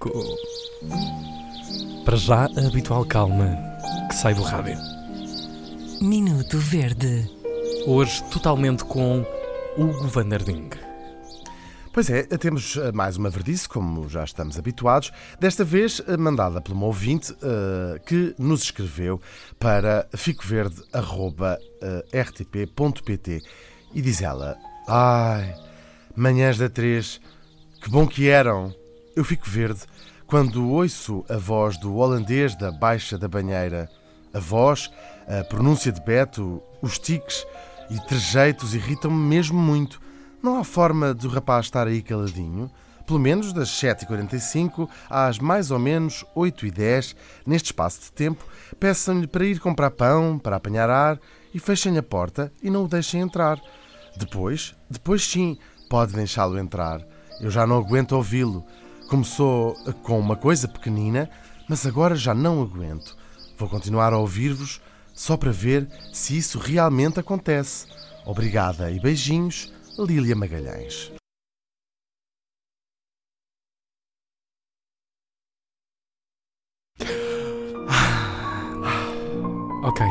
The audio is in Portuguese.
Co- Para já, a habitual calma que sai do rádio. Minuto Verde. Hoje, totalmente com Hugo Vanderding. Pois é, temos eh, mais uma verdice, como já estamos habituados, desta vez eh, mandada por uma ouvinte eh, que nos escreveu para ficoverde.rtp.pt e diz ela: Ai, manhãs da 3, que bom que eram! Eu fico verde quando ouço a voz do holandês da Baixa da Banheira. A voz, a pronúncia de Beto, os tiques e trejeitos irritam-me mesmo muito. Não há forma do rapaz estar aí caladinho? Pelo menos das 7h45 às mais ou menos 8h10, neste espaço de tempo, peçam-lhe para ir comprar pão, para apanhar ar e fechem a porta e não o deixem entrar. Depois, depois sim, pode deixá-lo entrar. Eu já não aguento ouvi-lo. Começou com uma coisa pequenina, mas agora já não aguento. Vou continuar a ouvir-vos só para ver se isso realmente acontece. Obrigada e beijinhos, Lília Magalhães. Ok.